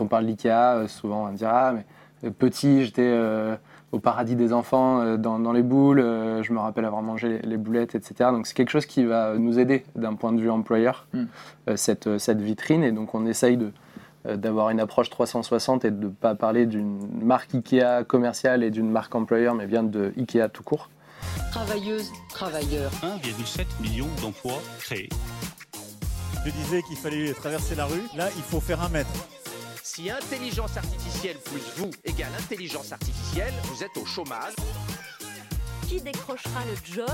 quand on parle d'IKEA, euh, souvent on va dire Ah, mais euh, petit, j'étais euh, au paradis des enfants euh, dans, dans les boules, euh, je me rappelle avoir mangé les, les boulettes, etc. Donc c'est quelque chose qui va nous aider d'un point de vue employeur, Mm. euh, cette, cette vitrine. Et donc on essaye de, euh, d'avoir une approche 360 et de ne pas parler d'une marque IKEA commerciale et d'une marque employeur, mais bien de IKEA tout court. Travailleuses, travailleurs, 1,7 million d'emplois créés. Je disais qu'il fallait traverser la rue. Là, il faut faire un mètre. Si intelligence artificielle plus vous égale intelligence artificielle, vous êtes au chômage. Qui décrochera le job?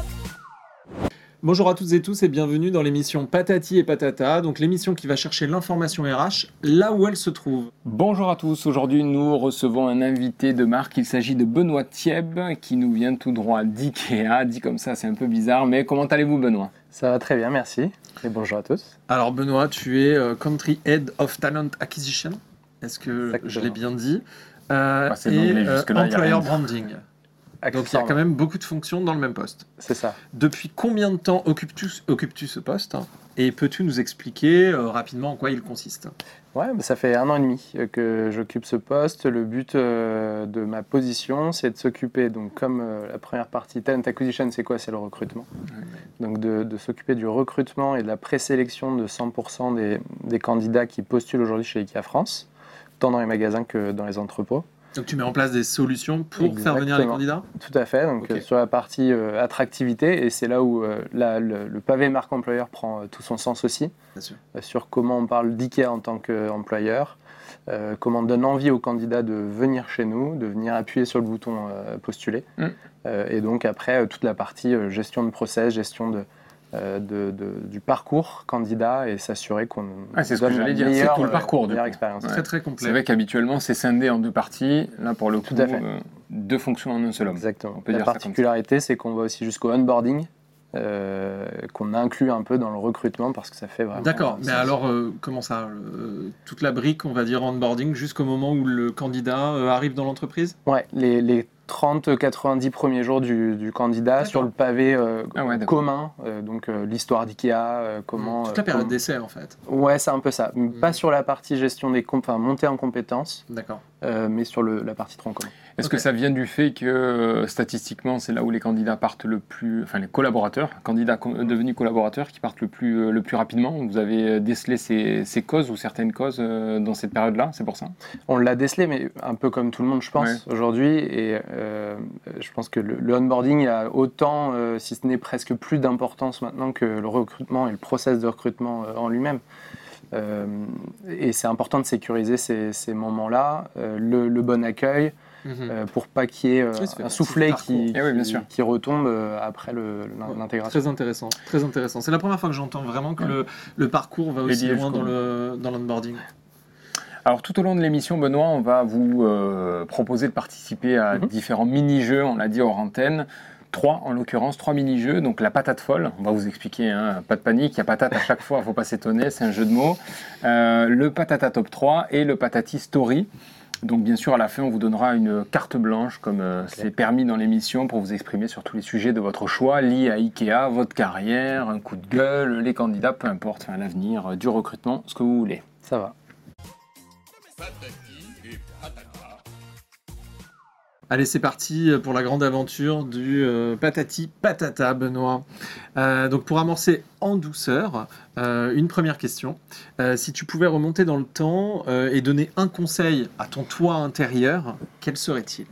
Bonjour à toutes et tous et bienvenue dans l'émission Patati et Patata, donc l'émission qui va chercher l'information RH là où elle se trouve. Bonjour à tous, aujourd'hui nous recevons un invité de marque, il s'agit de Benoît Thieb qui nous vient tout droit d'IKEA, dit comme ça c'est un peu bizarre, mais comment allez-vous Benoît? Ça va très bien, merci. Et bonjour à tous. Alors Benoît, tu es euh, Country Head of Talent Acquisition, est-ce que Exactement. je l'ai bien dit Euh, Bah, Et euh, Employer. Branding. Donc il y a quand même beaucoup de fonctions dans le même poste. C'est ça. Depuis combien de temps occupes-tu occupes-tu ce poste hein? Et peux-tu nous expliquer euh, rapidement en quoi il consiste? Ouais, bah, ça fait un an et demi euh, que j'occupe ce poste. Le but euh, de ma position, c'est de s'occuper, donc comme euh, la première partie, talent acquisition, c'est quoi? C'est le recrutement. Donc de, de s'occuper du recrutement et de la présélection de 100% des, des candidats qui postulent aujourd'hui chez IKEA France, tant dans les magasins que dans les entrepôts. Donc tu mets en place des solutions pour faire venir les candidats Tout à fait. Donc sur la partie euh, attractivité, et c'est là où euh, la- le, le pavé marque employeur prend euh, tout son sens aussi. Bien sûr. euh, sur comment on parle d'IKEA en tant qu'employeur, comment on donne envie aux candidats de venir chez nous, de venir appuyer sur le bouton postuler. Mm. Et donc après, toute la partie gestion de process, gestion de, de- de- du parcours candidat et s'assurer qu'on Ah, c'est ce que j'allais dire, c'est tout le euh, parcours, meilleure coup. expérience. Ouais. Très très complet. C'est vrai qu'habituellement c'est scindé en deux parties, là pour le coup Tout à fait. euh, deux fonctions en un seul homme. Exactement. On peut la dire particularité, c'est qu'on va aussi jusqu'au onboarding, euh, qu'on inclut un peu dans le recrutement parce que ça fait vraiment. D'accord, mais alors euh, comment ça euh, Toute la brique, on va dire, onboarding jusqu'au moment où le candidat euh, arrive dans l'entreprise? Ouais, les, les 30-90 premiers jours du, du candidat sur le pavé euh, Ah ouais, commun, euh, donc euh, l'histoire d'IKEA, comment... Toute la période d'essai en fait. Ouais, c'est un peu ça. Mm. Pas sur la partie gestion des comptes, enfin montée en compétences, D'accord. Euh, mais sur le, la partie tronc commun. Est-ce que ça vient du fait que euh, statistiquement c'est là où les candidats partent le plus, enfin les collaborateurs, candidats co- devenus collaborateurs qui partent le plus, euh, le plus rapidement? Vous avez décelé ces, ces causes ou certaines causes dans cette période-là, c'est pour ça On l'a décelé, mais un peu comme tout le monde, je pense, Ouais. aujourd'hui. Et euh, je pense que le, le onboarding a autant, euh, si ce n'est presque plus d'importance maintenant que le recrutement et le process de recrutement euh, en lui-même. Euh, et c'est important de sécuriser ces, ces moments-là, euh, le, le bon accueil, Mhm. euh, pour pas qu'il y ait euh, Oui, un soufflet qui, Eh oui, bien qui- sûr. qui retombe euh, après l'intégration. Très intéressant, très intéressant. C'est la première fois que j'entends vraiment que Ouais. le, le parcours va aussi loin dans l'onboarding. Alors tout au long de l'émission, Benoît, on va vous euh, proposer de participer à Mhm. différents mini-jeux, on l'a dit hors antenne. Trois en l'occurrence, trois mini-jeux. Donc la patate folle, on va vous expliquer, hein, pas de panique, il y a patate à chaque fois, faut pas s'étonner, c'est un jeu de mots. Euh, le patata top 3 et le patati story. Donc bien sûr à la fin on vous donnera une carte blanche comme euh, c'est permis dans l'émission pour vous exprimer sur tous les sujets de votre choix liés à Ikea, votre carrière, un coup de gueule, les candidats, peu importe, enfin, l'avenir, euh, du recrutement, ce que vous voulez. Ça va. Allez, c'est parti pour la grande aventure du euh, patati patata, Benoît. Euh, donc, pour amorcer en douceur, euh, une première question. Euh, si tu pouvais remonter dans le temps euh, et donner un conseil à ton toi intérieur, quel serait-il?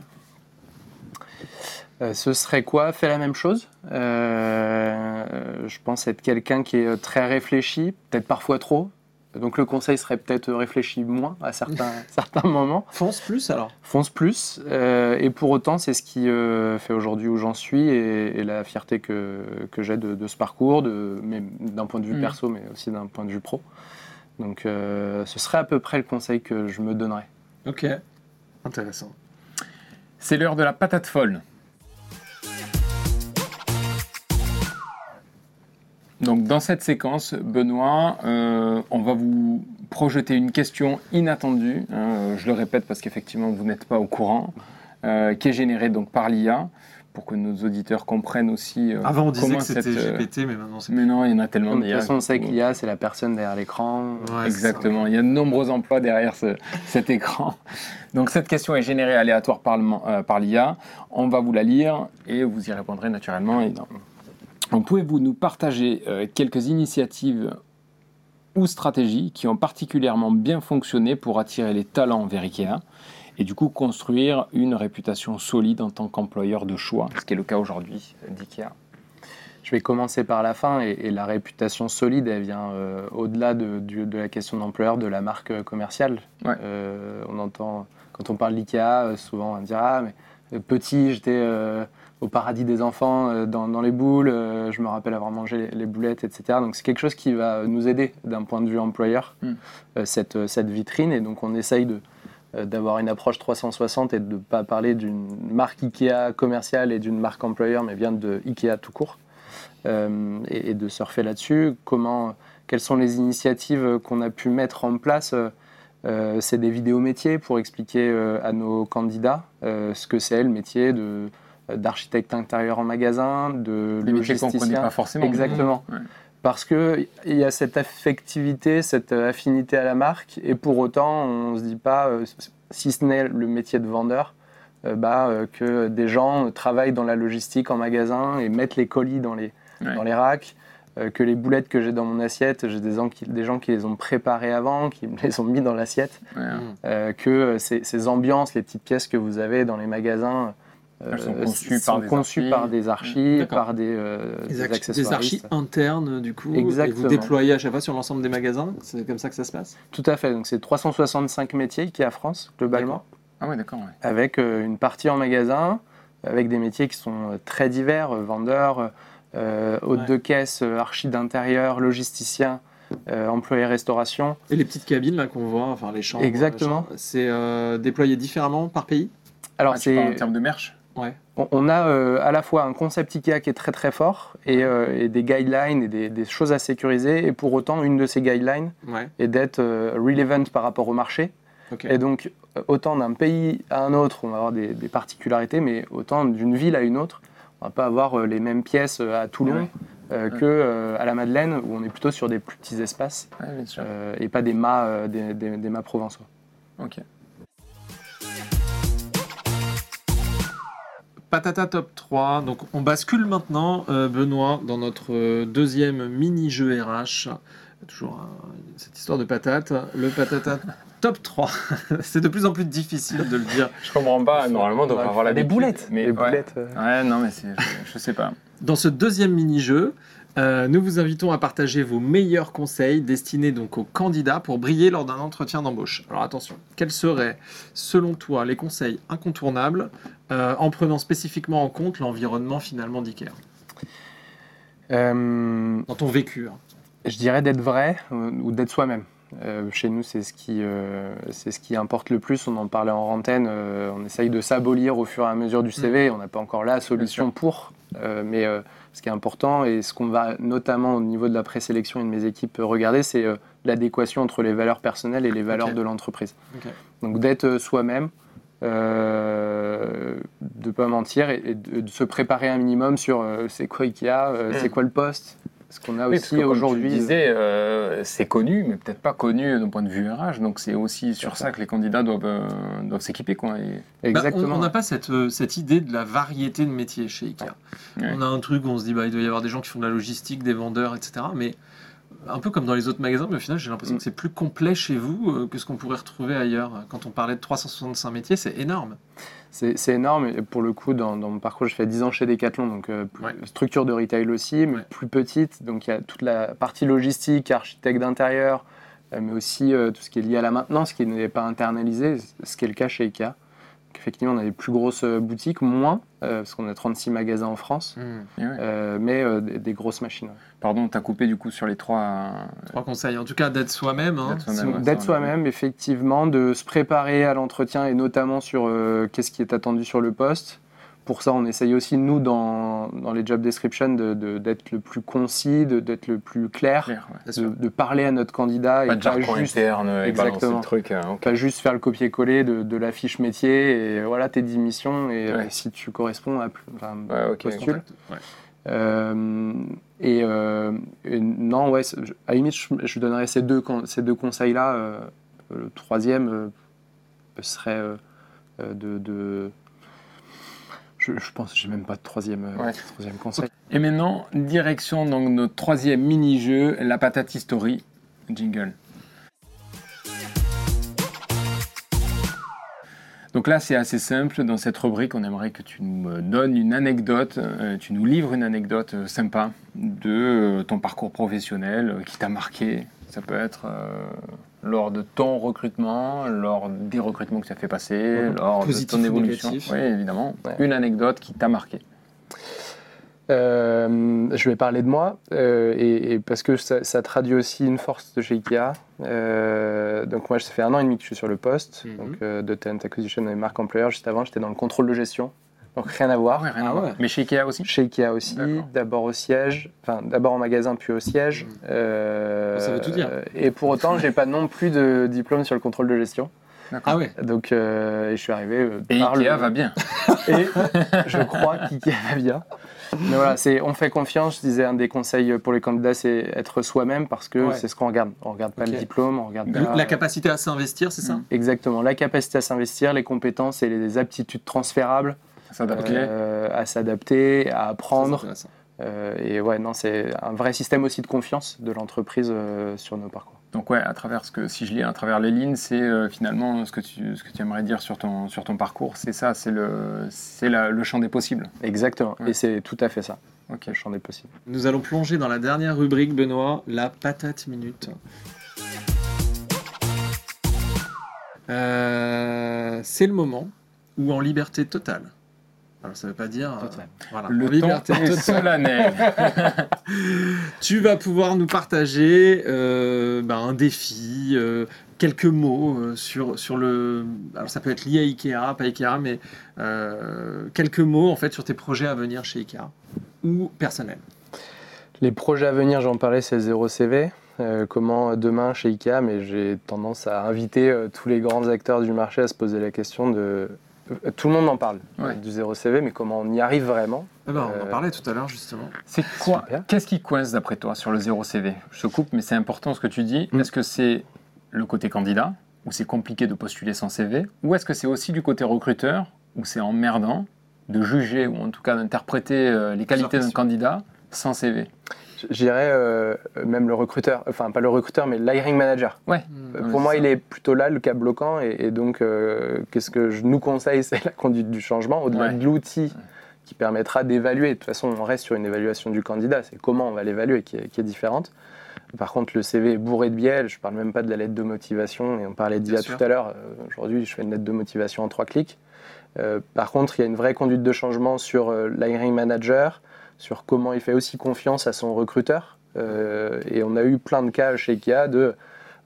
Euh, ce serait quoi? Fais la même chose? Euh, je pense être quelqu'un qui est très réfléchi, peut-être parfois trop. Donc le conseil serait peut-être réfléchir moins à certains, certains moments. Fonce plus alors Fonce plus. euh, et pour autant, c'est ce qui euh, fait aujourd'hui où j'en suis et, et la fierté que, que j'ai de, de ce parcours, d'un point de vue Mhm. perso, mais aussi d'un point de vue pro. Donc euh, ce serait à peu près le conseil que je me donnerais. Ok, intéressant. C'est l'heure de la patate folle. Donc dans cette séquence, Benoît, euh, on va vous projeter une question inattendue. hein, euh, je le répète parce qu'effectivement vous n'êtes pas au courant, euh, qui est générée donc par l'IA pour que nos auditeurs comprennent aussi euh, Avant, on disait comment que c'était cette, GPT, mais maintenant c'est. Mais non, il y en a tellement De toute façon, on sait que l'IA, c'est la personne derrière l'écran. Ouais, Exactement, il y a de nombreux emplois derrière ce- cet écran. Donc cette question est générée aléatoire par, le- euh, par l'IA. On va vous la lire et vous y répondrez naturellement. Pouvez-vous nous partager euh, quelques initiatives ou stratégies qui ont particulièrement bien fonctionné pour attirer les talents vers IKEA et du coup construire une réputation solide en tant qu'employeur de choix, ce qui est le cas aujourd'hui d'IKEA? Je vais commencer par la fin et, et la réputation solide, elle vient euh, au-delà de, la question d'employeur, de la marque euh, commerciale. Ouais. Euh, on entend, quand on parle d'IKEA, euh, souvent on dit Ah, mais euh, petit, j'étais euh, au paradis des enfants, euh, dans, dans les boules, euh, je me rappelle avoir mangé les, les boulettes, etc. Donc c'est quelque chose qui va nous aider d'un point de vue employeur, Mm. euh, cette, cette vitrine. Et donc on essaye de d'avoir une approche 360 et de ne pas parler d'une marque IKEA commerciale et d'une marque employeur, mais bien de IKEA tout court. Euh, et, et de surfer là-dessus. Comment, quelles sont les initiatives qu'on a pu mettre en place euh, C'est des vidéos métiers pour expliquer euh, à nos candidats ce que c'est le métier de d'architecte intérieur en magasin, de Des métiers qu'on ne connaît logisticien. pas forcément. Exactement. Ouais. Parce qu'il y a cette affectivité, cette affinité à la marque, et pour autant, on ne se dit pas, euh, si ce n'est le métier de vendeur, euh, bah, euh, que des gens travaillent dans la logistique en magasin et mettent les colis dans les, Ouais. dans les racks, euh, que les boulettes que j'ai dans mon assiette, j'ai des, gens qui- des gens qui les ont préparées avant, qui me les ont mis dans l'assiette, Ouais. euh, que euh, ces, ces ambiances, les petites pièces que vous avez dans les magasins, euh, Elles sont conçues sont par des conçues archis. par des D'accord. par des, euh, Des, des archi- des accessoiristes. archis internes, du coup, et Exactement. vous déployez à chaque fois sur l'ensemble des magasins? C'est comme ça que ça se passe? Tout à fait, donc c'est 365 métiers qui a France globalement, Ah ouais, d'accord. ouais. avec euh, une partie en magasin, avec des métiers qui sont euh, très divers, euh, vendeurs, euh, hôtes Ouais. de caisse, euh, archi d'intérieur, logisticien, euh, employé restauration. Et les petites cabines là qu'on voit, enfin les chambres, Exactement. c'est euh, déployé différemment par pays? Alors Ah, parles en c'est, termes de merch? Ouais. on, on a euh, à la fois un concept IKEA qui est très très fort et, euh, et des guidelines et des, des choses à sécuriser, et pour autant une de ces guidelines Ouais, est d'être euh, relevant par rapport au marché. Et donc, autant d'un pays à un autre, on va avoir des, des particularités, mais autant d'une ville à une autre, on va pas avoir les mêmes pièces à Toulon Ouais. que à la Madeleine, où on est plutôt sur des plus petits espaces et pas des mâts, des, mâts provençaux. Patata Top 3. Donc on bascule maintenant, euh, Benoît, dans notre euh, deuxième mini-jeu RH. Toujours cette histoire de patate. Le Patata Top 3. C'est de plus en plus difficile de le dire. Je comprends pas. Normalement, on devrait avoir la des boulettes. Mais des ouais. boulettes. euh, Ouais, non, mais je, je sais pas. Dans ce deuxième mini-jeu, euh, nous vous invitons à partager vos meilleurs conseils destinés donc aux candidats pour briller lors d'un entretien d'embauche. Alors attention, quels seraient, selon toi, les conseils incontournables euh, en prenant spécifiquement en compte l'environnement finalement d'IKEA? Euh, Dans ton vécu. hein. je dirais d'être vrai ou d'être soi-même. Euh, chez nous, c'est ce, qui, euh, c'est ce qui importe le plus. On en parlait en antenne. euh, on essaye de s'abolir au fur et à mesure du CV. On n'a pas encore la solution pour. Mais ce qui est important et ce qu'on va notamment au niveau de la présélection et de mes équipes regarder, c'est l'adéquation entre les valeurs personnelles et les valeurs de l'entreprise. Donc d'être soi-même, euh, de ne pas mentir et, et de, de se préparer un minimum sur euh, c'est quoi IKEA, euh, c'est quoi le poste. Ce qu'on a Oui, aussi comme aujourd'hui. Tu disais, euh, c'est connu, mais peut-être pas connu d'un point de vue RH. Donc c'est aussi sur ça que les candidats doivent, euh, doivent s'équiper. Quoi. Et- Bah, Exactement. on n'a pas cette, euh, cette idée de la variété de métiers chez IKEA. Ouais. On a un truc où on se dit bah, il doit y avoir des gens qui font de la logistique, des vendeurs, etc. Mais un peu comme dans les autres magasins, mais au final j'ai l'impression Mm. que c'est plus complet chez vous euh, que ce qu'on pourrait retrouver ailleurs. Quand on parlait de 365 métiers, c'est énorme. C'est c'est énorme. Et pour le coup, dans, dans mon parcours, je fais 10 ans chez Decathlon, donc euh, plus- Ouais. structure de retail aussi, mais Ouais. plus petite. Donc il y a toute la partie logistique, architecte d'intérieur, euh, mais aussi euh, tout ce qui est lié à la maintenance, qui n'est pas internalisé, ce qui est le cas chez IKEA. Donc, effectivement, on a des plus grosses euh, boutiques, moins, euh, parce qu'on a 36 magasins en France, ouais. euh, mais euh, des, des grosses machines. ouais. Pardon, t'as coupé du coup sur les trois. Trois conseils. En tout cas, d'être soi-même. hein. D'être soi-même, effectivement, de se préparer à l'entretien et notamment sur euh, qu'est-ce qui est attendu sur le poste pour ça, on essaye aussi, nous, dans, dans les job descriptions, de- de- d'être le plus concis, d'être le plus clair, ouais. De, de parler à notre candidat Pas et de pas juste, interne et Exactement. le truc. hein, pas juste faire le copier-coller de, de la fiche métier et voilà tes 10 missions et euh, si tu corresponds à plus. enfin, Ouais, postule. Euh, et, euh, et non, ouais, je- à la limite, je, je donnerais ces deux, ces deux conseils-là. euh, le troisième serait de. Je, je pense que j'ai même pas de troisième, euh, Ouais. troisième conseil. Et maintenant, direction donc notre troisième mini-jeu, la patate history. Jingle. Donc là, c'est assez simple. Dans cette rubrique, on aimerait que tu nous euh, donnes une anecdote, euh, tu nous livres une anecdote sympa de euh, ton parcours professionnel euh, qui t'a marqué. Ça peut être euh, lors de ton recrutement, lors des recrutements que tu as fait passer, lors Positif de ton évolution. Oui, évidemment. Ouais. Une anecdote qui t'a marqué. Euh, je vais parler de moi euh, et, et parce que ça, ça traduit aussi une force de chez IKEA. Euh, donc moi, ça fait un an et demi que je suis sur le poste Mhm. donc, euh, de Talent Acquisition et marque employeur. Juste avant, j'étais dans le contrôle de gestion, donc rien à voir. Ouais, rien Ah à voir. ouais. Mais chez Ikea aussi Chez Ikea aussi, d'abord au siège, enfin d'abord en magasin puis au siège. Mhm. Euh, Ça veut tout dire. Et pour autant, j'ai pas non plus de diplôme sur le contrôle de gestion. D'accord. Ah ouais. Donc euh, et je suis arrivé euh, Et par Ikea le- va bien. et je crois qu'IKEA va bien. Mais voilà, c'est on fait confiance. Je disais un des conseils pour les candidats, c'est être soi-même parce que Ouais. c'est ce qu'on regarde. On regarde pas le diplôme, on regarde pas La capacité à s'investir, c'est ça? Exactement la capacité à s'investir, les compétences et les aptitudes transférables, S'adapter. euh, à s'adapter, à apprendre. Euh, et ouais, non, c'est un vrai système aussi de confiance de l'entreprise euh, sur nos parcours. Donc ouais, à travers ce que, si je lis à travers les lignes, c'est euh, finalement ce que, tu, ce que tu aimerais dire sur ton, sur ton parcours, c'est ça, c'est le, c'est la- le champ des possibles. Exactement. Ouais. Et c'est tout à fait ça. Ok. Le champ des possibles. Nous allons plonger dans la dernière rubrique, Benoît, la patate minute. Euh, c'est le moment où en liberté totale. Alors ça veut pas dire euh, voilà, Le liberté est totale. solennel. Tu vas pouvoir nous partager euh, bah, un défi, euh, quelques mots euh, sur, sur le. Alors ça peut être lié à Ikea, pas Ikea, mais euh, quelques mots en fait sur tes projets à venir chez Ikea ou personnels. Les projets à venir, j'en parlais, c'est zéro CV. Euh, comment demain chez IKEA, mais j'ai tendance à inviter euh, tous les grands acteurs du marché à se poser la question de. Euh, Tout le monde en parle Ouais. euh, du zéro CV, mais comment on y arrive vraiment Ah bah, on en Euh, parlait tout à l'heure justement. C'est quoi. Qu'est-ce qui coince d'après toi sur le zéro CV Je te coupe, mais c'est important ce que tu dis. Mm. Est-ce que c'est le côté candidat, où c'est compliqué de postuler sans CV, ou est-ce que c'est aussi du côté recruteur, où c'est emmerdant de juger ou en tout cas d'interpréter les qualités d'un candidat sans CV J'irais euh, même le recruteur, enfin pas le recruteur, mais l'hiring manager. Ouais. Euh, Ouais, Pour moi, il est plutôt là le cas bloquant, et, et donc euh, qu'est-ce que je nous conseille, c'est la conduite du changement, au-delà Ouais. de l'outil qui permettra d'évaluer. De toute façon, on reste sur une évaluation du candidat, c'est comment on va l'évaluer qui est, qui est différente. Par contre, le CV est bourré de biais, je ne parle même pas de la lettre de motivation, et on parlait d'IA tout à l'heure. Euh, Aujourd'hui, je fais une lettre de motivation en trois clics. Euh, par contre, il y a une vraie conduite de changement sur euh, l'hiring manager, sur comment il fait aussi confiance à son recruteur. Euh, et on a eu plein de cas chez IKEA de,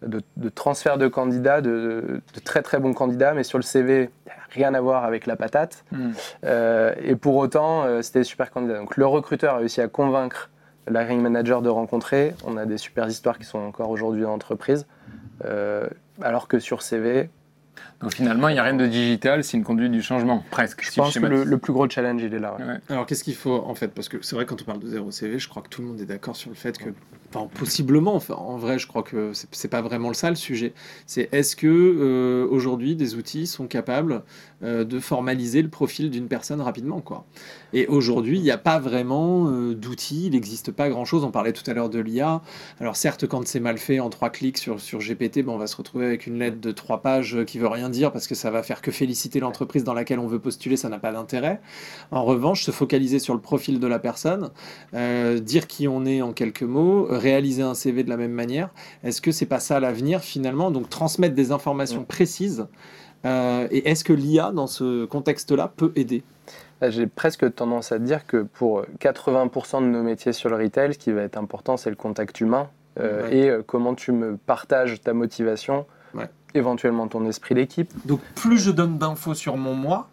de, de transfert de candidats, de, de très très bons candidats, mais sur le CV, rien à voir avec la patate. Mm. Euh, et pour autant, euh, c'était des super candidats. Donc le recruteur a réussi à convaincre l'hiring manager de rencontrer. On a des super histoires qui sont encore aujourd'hui en entreprise. Euh, alors que sur CV, Donc finalement, il n'y a rien de digital, c'est une conduite du changement, presque. je si pense que le, plus gros challenge, il est là. ouais. Ouais. Alors qu'est-ce qu'il faut en fait? Parce que c'est vrai quand on parle de zéro CV, je crois que tout le monde est d'accord sur le fait que, enfin possiblement, enfin, en vrai, je crois que c'est pas vraiment ça le sujet. C'est est-ce que euh, aujourd'hui des outils sont capables euh, de formaliser le profil d'une personne rapidement quoi? Et aujourd'hui, il n'y a pas vraiment euh, d'outils, il n'existe pas grand-chose. On parlait tout à l'heure de l'IA. Alors certes, quand c'est mal fait en trois clics sur, sur GPT, ben, on va se retrouver avec une lettre de trois pages qui veut rien dire parce que ça va faire que féliciter l'entreprise dans laquelle on veut postuler, ça n'a pas d'intérêt. En revanche, se focaliser sur le profil de la personne, dire qui on est en quelques mots, réaliser un CV de la même manière, est-ce que c'est pas ça l'avenir finalement? Donc transmettre des informations précises. euh, et est-ce que l'IA dans ce contexte-là peut aider? J'ai presque tendance à dire que pour 80% de nos métiers sur le retail, ce qui va être important, c'est le contact humain euh, Ouais. et euh, comment tu me partages ta motivation, Ouais. éventuellement ton esprit d'équipe. Donc plus je donne d'infos sur mon moi,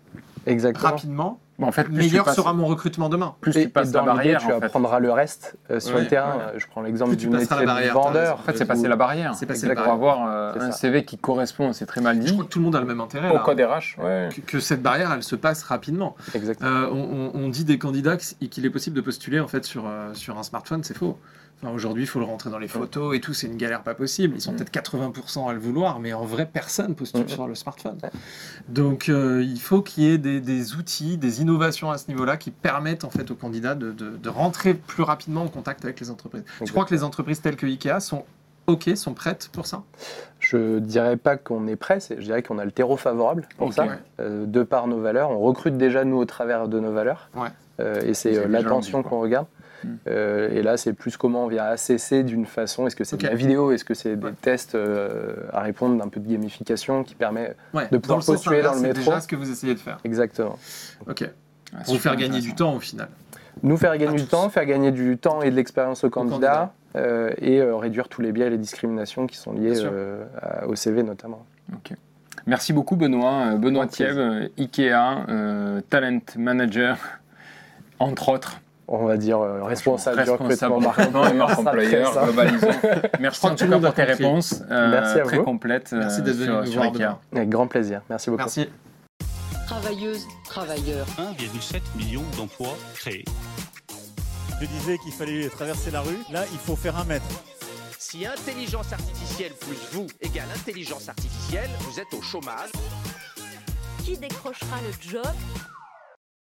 Exactement. rapidement, en fait, meilleur passes- sera mon recrutement demain. plus Et, tu passes et la dans l'idée, barrière, tu en fait. apprendras le reste euh, sur Ouais, le terrain. ouais. Je prends l'exemple du métier la de vendeur. En fait, c'est passer la barrière. C'est passer la pour avoir euh, un. CV qui correspond, c'est très mal Je dit, crois que tout le monde a le même intérêt. au là. code RH. Ouais. Que, que cette barrière, elle se passe rapidement. Exactement. Euh, on, dit des candidats qu'il est possible de postuler en fait sur, euh, sur un smartphone, c'est faux. Enfin, Aujourd'hui, il faut le rentrer dans les photos et tout, c'est une galère pas possible. Ils sont Mm. peut-être 80% à le vouloir, mais en vrai, personne postule Mm. sur le smartphone. Donc, euh, il faut qu'il y ait des, des outils, des innovations à ce niveau-là qui permettent en fait aux candidats de, de- de rentrer plus rapidement en contact avec les entreprises. Tu crois que les entreprises telles que Ikea sont OK, sont prêtes pour ça? Je dirais pas qu'on est prêt, c'est- je dirais qu'on a le terreau favorable pour ça, Ouais. euh, de par nos valeurs. On recrute déjà nous au travers de nos valeurs, Ouais. Euh, et c'est euh, l'attention qu'on regarde. Hmm. Euh, et là, c'est plus comment on vient assesser d'une façon. Est-ce que c'est de la vidéo? Est-ce que c'est des Ouais. tests euh, à répondre d'un peu de gamification qui permet Ouais. De pouvoir Dans le sens postuler dans le c'est métro? déjà ce que vous essayez de faire. exactement OK. Ah, Pour faire gagner du temps au final. nous faire À gagner du tous. temps, faire gagner du temps et de l'expérience aux candidats. candidats, euh, et euh, réduire tous les biais et les discriminations qui sont liés euh, à- au CV notamment. Ok. Merci beaucoup Benoît. Benoît euh, Ikea, euh, Talent Manager, entre autres. On va dire euh, responsable, du Responsable recrutement, marque recrutement et marque employeur, globalisons. Merci en tout cas pour tes réponses euh, Merci à très vous. complètes euh, Merci d'être venu sur, nous voir demain. Avec grand plaisir. Merci beaucoup. Merci. Travailleuses, travailleurs. 1,7 million d'emplois créés. Je disais qu'il fallait traverser la rue. Là, il faut faire un mètre. Si intelligence artificielle plus vous égale intelligence artificielle, vous êtes au chômage. Qui décrochera le job?